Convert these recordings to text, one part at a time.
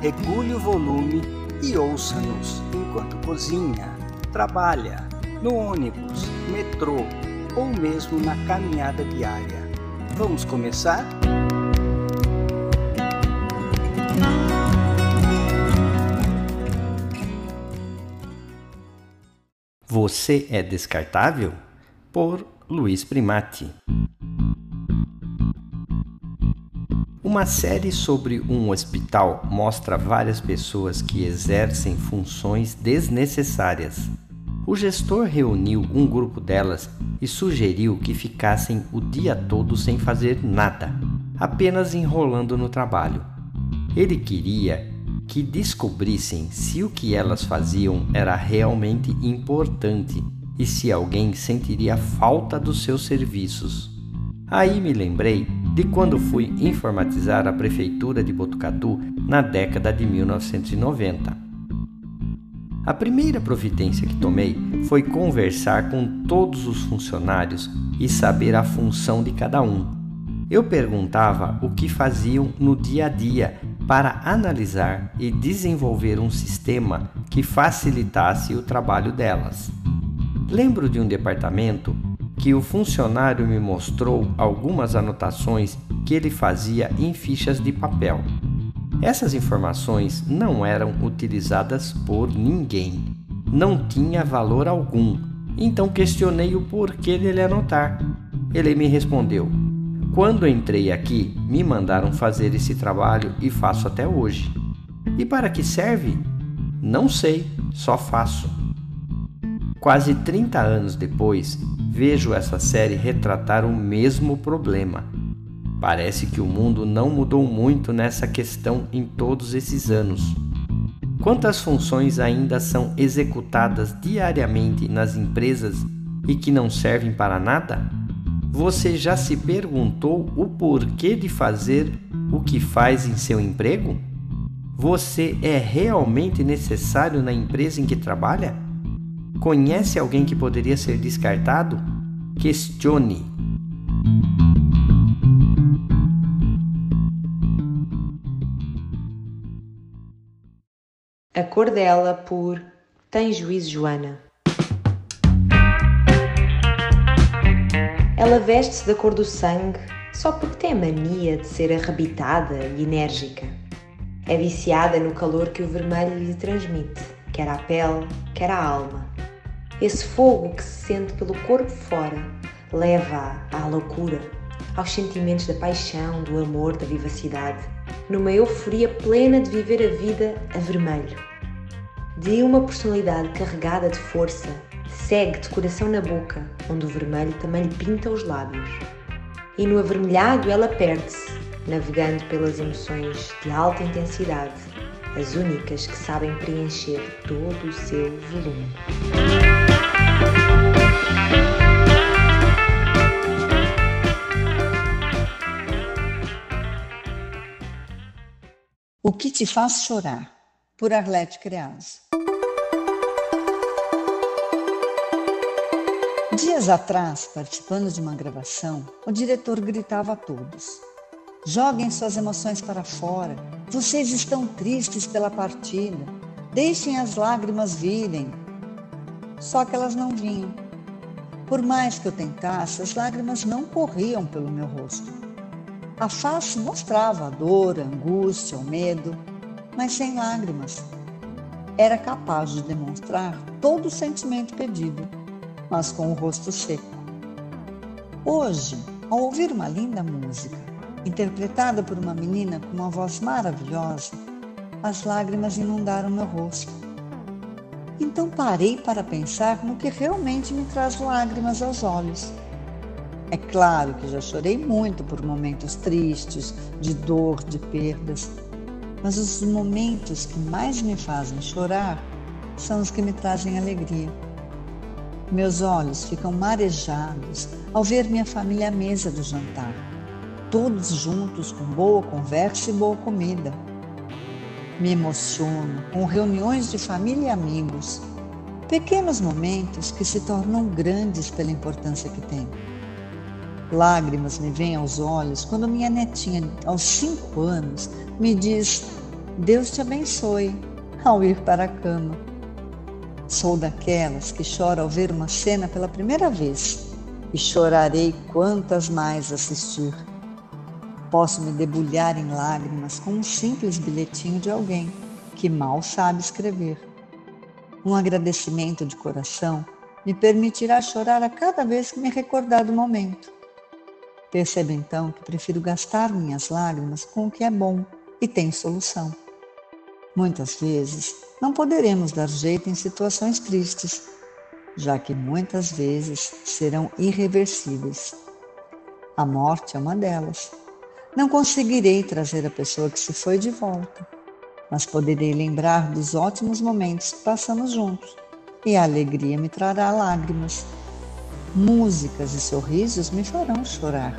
regule o volume e ouça-nos enquanto cozinha, trabalha, no ônibus, metrô ou mesmo na caminhada diária. Vamos começar? Você é descartável? Por Luiz Primati. Uma série sobre um hospital mostra várias pessoas que exercem funções desnecessárias. O gestor reuniu um grupo delas e sugeriu que ficassem o dia todo sem fazer nada, apenas enrolando no trabalho. Ele queria que descobrissem se o que elas faziam era realmente importante e se alguém sentiria falta dos seus serviços. Aí me lembrei de quando fui informatizar a prefeitura de Botucatu na década de 1990. A primeira providência que tomei foi conversar com todos os funcionários e saber a função de cada um. Eu perguntava o que faziam no dia a dia para analisar e desenvolver um sistema que facilitasse o trabalho delas. Lembro de um departamento que o funcionário me mostrou algumas anotações que ele fazia em fichas de papel. Essas informações não eram utilizadas por ninguém, não tinha valor algum, então questionei o porquê dele anotar. Ele me respondeu: quando entrei aqui, me mandaram fazer esse trabalho e faço até hoje. E para que serve? Não sei, só faço. Quase 30 anos depois, vejo essa série retratar o mesmo problema. Parece que o mundo não mudou muito nessa questão em todos esses anos. Quantas funções ainda são executadas diariamente nas empresas e que não servem para nada? Você já se perguntou o porquê de fazer o que faz em seu emprego? Você é realmente necessário na empresa em que trabalha? Conhece alguém que poderia ser descartado? Questione. A cor dela por Tem Juízo Joana. Ela veste-se da cor do sangue só porque tem a mania de ser arrebitada e enérgica. É viciada no calor que o vermelho lhe transmite, quer à pele, quer à alma. Esse fogo que se sente pelo corpo fora leva-a à loucura, aos sentimentos da paixão, do amor, da vivacidade, numa euforia plena de viver a vida a vermelho. De uma personalidade carregada de força, segue de coração na boca, onde o vermelho também lhe pinta os lábios. E no avermelhado ela perde-se, navegando pelas emoções de alta intensidade, as únicas que sabem preencher todo o seu volume. O que te faz chorar? Por Arlete Creas. Dias atrás, participando de uma gravação, o diretor gritava a todos: Joguem suas emoções para fora. Vocês estão tristes pela partida. Deixem as lágrimas virem. Só que elas não vinham. Por mais que eu tentasse, as lágrimas não corriam pelo meu rosto. A face mostrava a dor, a angústia, o medo, mas sem lágrimas. Era capaz de demonstrar todo o sentimento pedido mas com o rosto seco. Hoje, ao ouvir uma linda música, interpretada por uma menina com uma voz maravilhosa, as lágrimas inundaram meu rosto. Então parei para pensar no que realmente me traz lágrimas aos olhos. É claro que já chorei muito por momentos tristes, de dor, de perdas, mas os momentos que mais me fazem chorar são os que me trazem alegria. Meus olhos ficam marejados ao ver minha família à mesa do jantar, todos juntos com boa conversa e boa comida. Me emociono com reuniões de família e amigos, pequenos momentos que se tornam grandes pela importância que têm. Lágrimas me vêm aos olhos quando minha netinha, aos cinco anos, me diz: Deus te abençoe, ao ir para a cama. Sou daquelas que chora ao ver uma cena pela primeira vez e chorarei quantas mais assistir. Posso me debulhar em lágrimas com um simples bilhetinho de alguém que mal sabe escrever. Um agradecimento de coração me permitirá chorar a cada vez que me recordar do momento. Perceba então que prefiro gastar minhas lágrimas com o que é bom e tem solução. Muitas vezes não poderemos dar jeito em situações tristes, já que muitas vezes serão irreversíveis. A morte é uma delas. Não conseguirei trazer a pessoa que se foi de volta, mas poderei lembrar dos ótimos momentos que passamos juntos e a alegria me trará lágrimas. Músicas e sorrisos me farão chorar.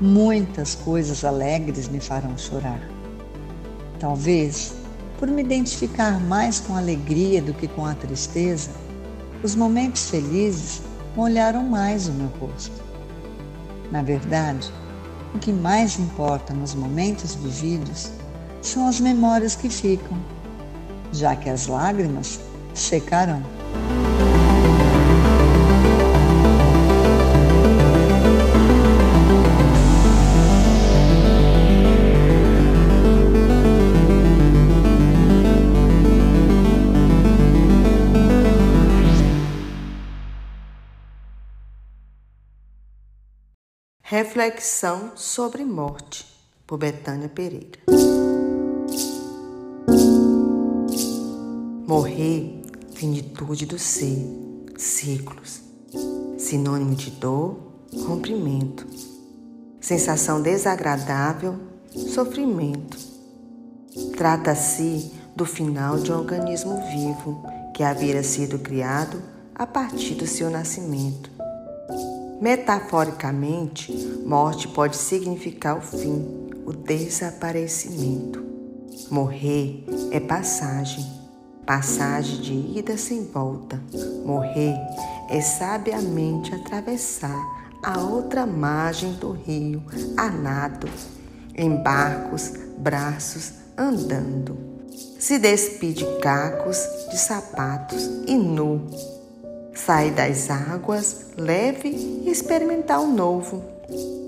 Muitas coisas alegres me farão chorar. Talvez por me identificar mais com a alegria do que com a tristeza, os momentos felizes molharam mais o meu rosto. Na verdade, o que mais importa nos momentos vividos são as memórias que ficam, já que as lágrimas secarão. Reflexão sobre morte, por Betânia Pereira. Morrer, finitude do ser, ciclos, sinônimo de dor, rompimento, sensação desagradável, sofrimento. Trata-se do final de um organismo vivo que havia sido criado a partir do seu nascimento Metaforicamente, morte pode significar o fim, o desaparecimento. Morrer é passagem, passagem de ida sem volta. Morrer é sabiamente atravessar a outra margem do rio a nado, em barcos, braços, andando. Se despide de cacos, de sapatos e nu, sair das águas leve e experimentar o novo.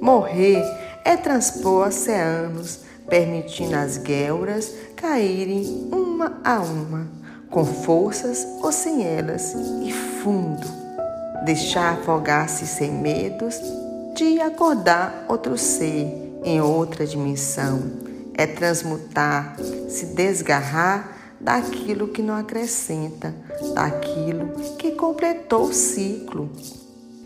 Morrer é transpor oceanos, permitindo as guelras caírem uma a uma, com forças ou sem elas, e fundo. Deixar afogar-se sem medos de acordar outro ser em outra dimensão. É transmutar, se desgarrar daquilo que não acrescenta, daquilo que completou o ciclo.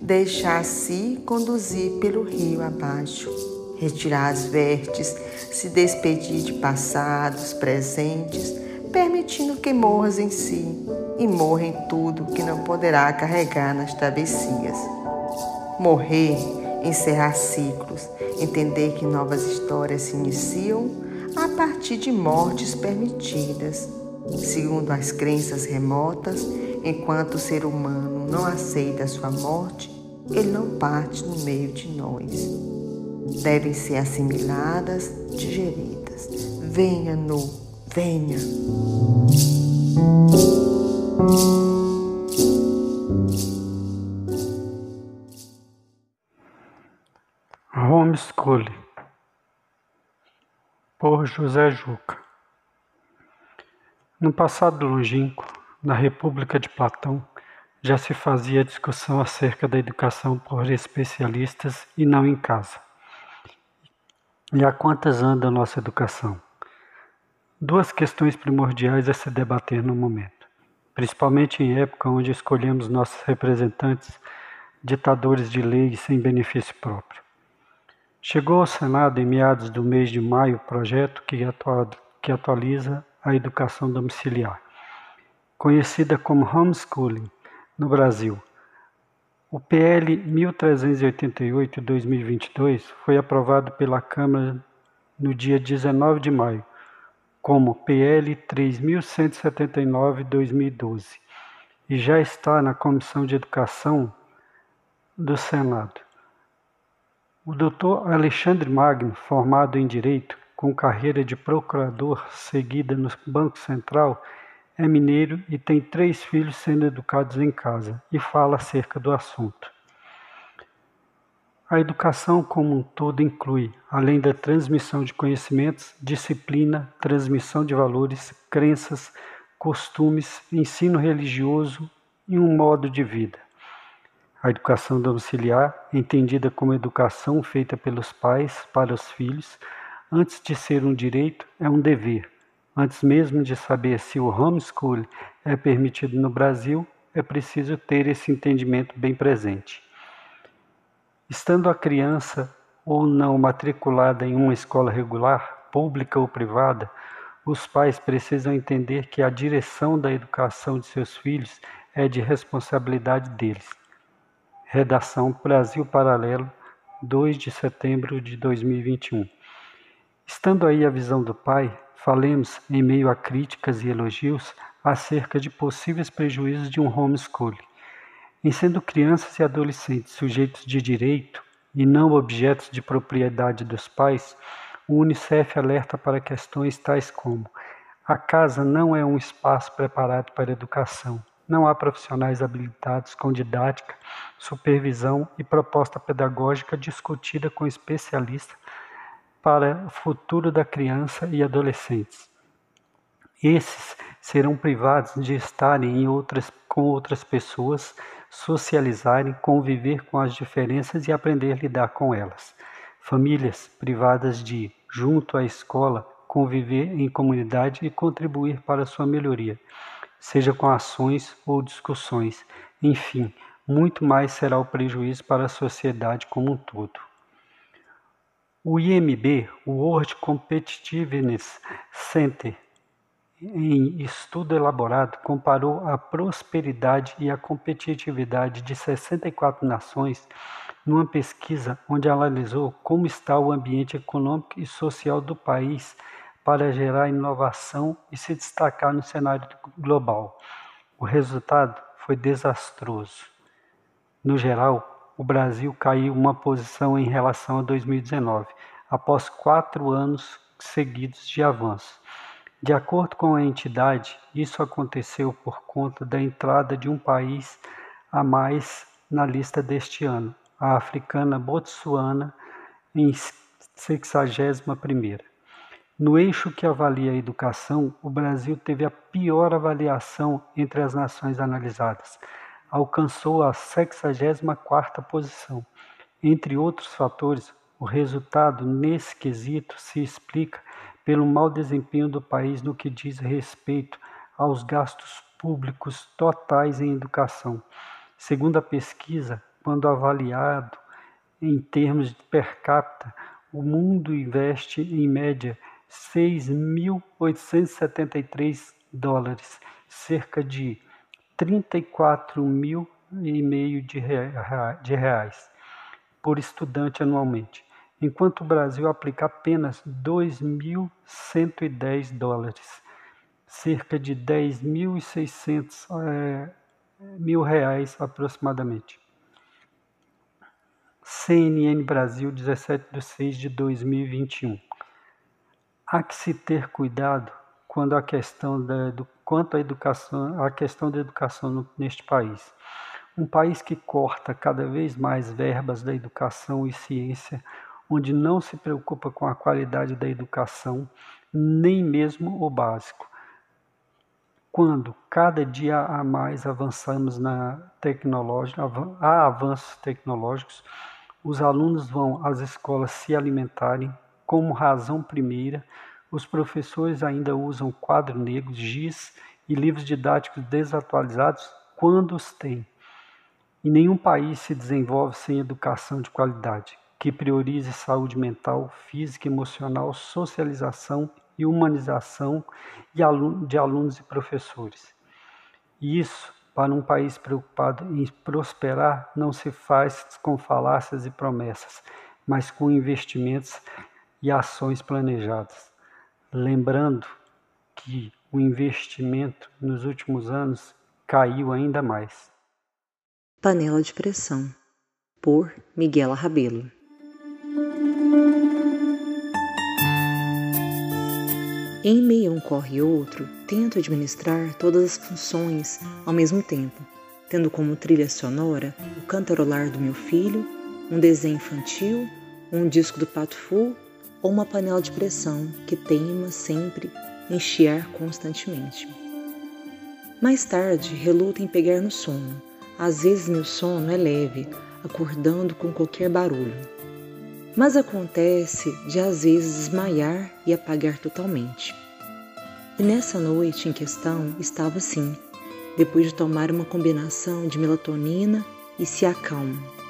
Deixar-se conduzir pelo rio abaixo, retirar as vertes, se despedir de passados, presentes, permitindo que morras em si e morra em tudo que não poderá carregar nas travessias. Morrer, encerrar ciclos, entender que novas histórias se iniciam a partir de mortes permitidas Segundo as crenças remotas, enquanto o ser humano não aceita sua morte, ele não parte no meio de nós. Devem ser assimiladas, digeridas. Venha, no, venha. Homeschooling por José Juca no passado longínquo, na República de Platão, já se fazia discussão acerca da educação por especialistas e não em casa. E há quantas anda a nossa educação? Duas questões primordiais a se debater no momento, principalmente em época onde escolhemos nossos representantes ditadores de lei sem benefício próprio. Chegou ao Senado em meados do mês de maio o projeto que que atualiza a educação domiciliar. Conhecida como homeschooling no Brasil, o PL 1388-2022 foi aprovado pela Câmara no dia 19 de maio, como PL 3179-2012, e já está na Comissão de Educação do Senado. O Dr. Alexandre Magno, formado em Direito, com carreira de procurador seguida no Banco Central, é mineiro e tem três filhos sendo educados em casa e fala acerca do assunto. A educação como um todo inclui, além da transmissão de conhecimentos, disciplina, transmissão de valores, crenças, costumes, ensino religioso e um modo de vida. A educação domiciliar, entendida como educação feita pelos pais para os filhos, antes de ser um direito, é um dever Antes mesmo de saber se o homeschool é permitido no Brasil, é preciso ter esse entendimento bem presente. Estando a criança ou não matriculada em uma escola regular, pública ou privada, os pais precisam entender que a direção da educação de seus filhos é de responsabilidade deles. Redação Brasil Paralelo, 2 de setembro de 2021. Estando aí a visão do pai, falemos, em meio a críticas e elogios, acerca de possíveis prejuízos de um homeschooling. Em sendo crianças e adolescentes sujeitos de direito e não objetos de propriedade dos pais, o Unicef alerta para questões tais como: a casa não é um espaço preparado para educação. Não há profissionais habilitados com didática, supervisão e proposta pedagógica discutida com especialistas para o futuro da criança e adolescentes. Esses serão privados de estarem outras, com outras pessoas, socializarem, conviver com as diferenças e aprender a lidar com elas. Famílias privadas de, junto à escola, conviver em comunidade e contribuir para sua melhoria, seja com ações ou discussões. Enfim, muito mais será o prejuízo para a sociedade como um todo. O IMB, o World Competitiveness Center, em estudo elaborado, comparou a prosperidade e a competitividade de 64 nações numa pesquisa onde analisou como está o ambiente econômico e social do país para gerar inovação e se destacar no cenário global. O resultado foi desastroso. No geral, o Brasil caiu uma posição em relação a 2019, após quatro anos seguidos de avanço. De acordo com a entidade, isso aconteceu por conta da entrada de um país a mais na lista deste ano, a africana Botsuana, em 61. No eixo que avalia a educação, o Brasil teve a pior avaliação entre as nações analisadas, alcançou a 64ª posição. Entre outros fatores, o resultado nesse quesito se explica pelo mau desempenho do país no que diz respeito aos gastos públicos totais em educação. Segundo a pesquisa, quando avaliado em termos de per capita, o mundo investe em média 6.873 dólares, cerca de 34 mil e meio de reais por estudante anualmente, enquanto o Brasil aplica apenas 2.110 dólares, cerca de 10.600 é, mil reais aproximadamente. CNN Brasil, 17 de 6 de 2021. Há que se ter cuidado quando a questão da, do, quanto à educação, a questão da educação no, neste país. Um país que corta cada vez mais verbas da educação e ciência, onde não se preocupa com a qualidade da educação, nem mesmo o básico. Quando cada dia a mais avançamos na tecnologia, há avanços tecnológicos, os alunos vão às escolas se alimentarem como razão primeira os professores ainda usam quadro negro, giz e livros didáticos desatualizados quando os têm. E nenhum país se desenvolve sem educação de qualidade, que priorize saúde mental, física, emocional, socialização e humanização de alunos e professores. E isso, para um país preocupado em prosperar, não se faz com falácias e promessas, mas com investimentos e ações planejadas. Lembrando que o investimento nos últimos anos caiu ainda mais. Panela de Pressão, por Miguel Rabelo. Em meio a um corre e outro, tento administrar todas as funções ao mesmo tempo, tendo como trilha sonora o cantarolar do meu filho, um desenho infantil, um disco do Pato Fu ou uma panela de pressão que teima sempre em chiar constantemente. Mais tarde, reluto em pegar no sono. Às vezes meu sono é leve, acordando com qualquer barulho. Mas acontece de às vezes desmaiar e apagar totalmente. E nessa noite em questão estava assim, depois de tomar uma combinação de melatonina e se acalma.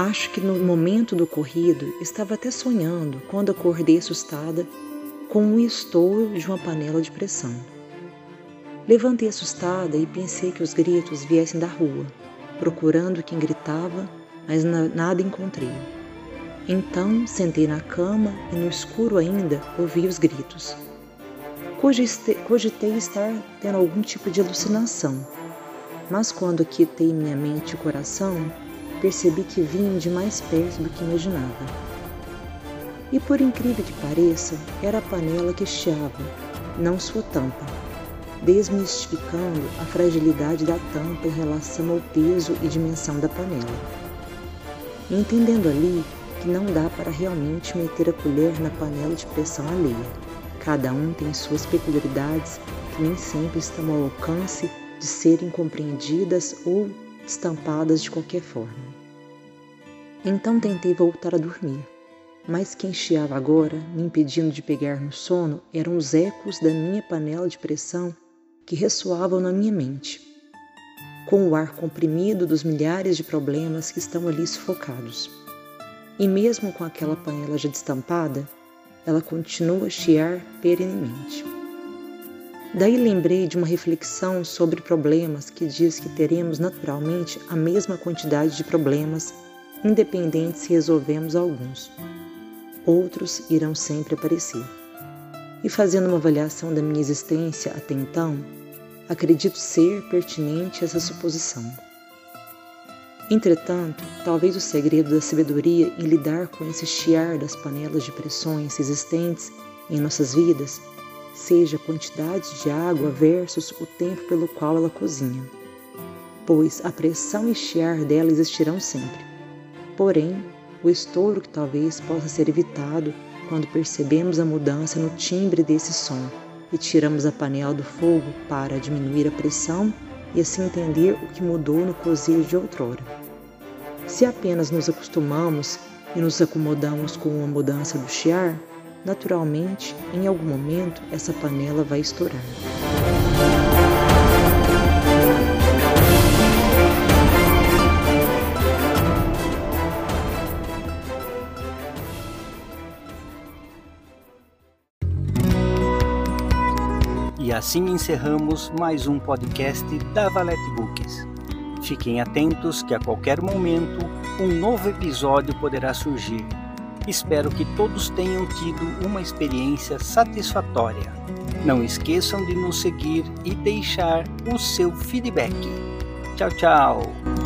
Acho que no momento do ocorrido estava até sonhando quando acordei assustada com um estouro de uma panela de pressão. Levantei assustada e pensei que os gritos viessem da rua, procurando quem gritava, mas nada encontrei. Então sentei na cama e no escuro ainda ouvi os gritos. Cogitei estar tendo algum tipo de alucinação, mas quando quietei minha mente e coração, percebi que vinham de mais perto do que imaginava. E por incrível que pareça, era a panela que chiava, não sua tampa, desmistificando a fragilidade da tampa em relação ao peso e dimensão da panela. Entendendo ali que não dá para realmente meter a colher na panela de pressão alheia. Cada um tem suas peculiaridades que nem sempre estão ao alcance de serem compreendidas ou estampadas de qualquer forma. Então tentei voltar a dormir, mas quem chiava agora, me impedindo de pegar no sono, eram os ecos da minha panela de pressão que ressoavam na minha mente, com o ar comprimido dos milhares de problemas que estão ali sufocados. E mesmo com aquela panela já destampada, ela continua a chiar perenemente. Daí lembrei de uma reflexão sobre problemas que diz que teremos naturalmente a mesma quantidade de problemas, independente se resolvemos alguns. Outros irão sempre aparecer. E fazendo uma avaliação da minha existência até então, acredito ser pertinente essa suposição. Entretanto, talvez o segredo da sabedoria em lidar com esse chiar das panelas de pressões existentes em nossas vidas seja a quantidade de água versus o tempo pelo qual ela cozinha. Pois a pressão e chiar dela existirão sempre. Porém, o estouro que talvez possa ser evitado quando percebemos a mudança no timbre desse som e tiramos a panela do fogo para diminuir a pressão e assim entender o que mudou no cozido de outrora. Se apenas nos acostumamos e nos acomodamos com a mudança do chiar, naturalmente, em algum momento, essa panela vai estourar. E assim encerramos mais um podcast da Valete Books. Fiquem atentos que a qualquer momento um novo episódio poderá surgir. Espero que todos tenham tido uma experiência satisfatória. Não esqueçam de nos seguir e deixar o seu feedback. Tchau, tchau!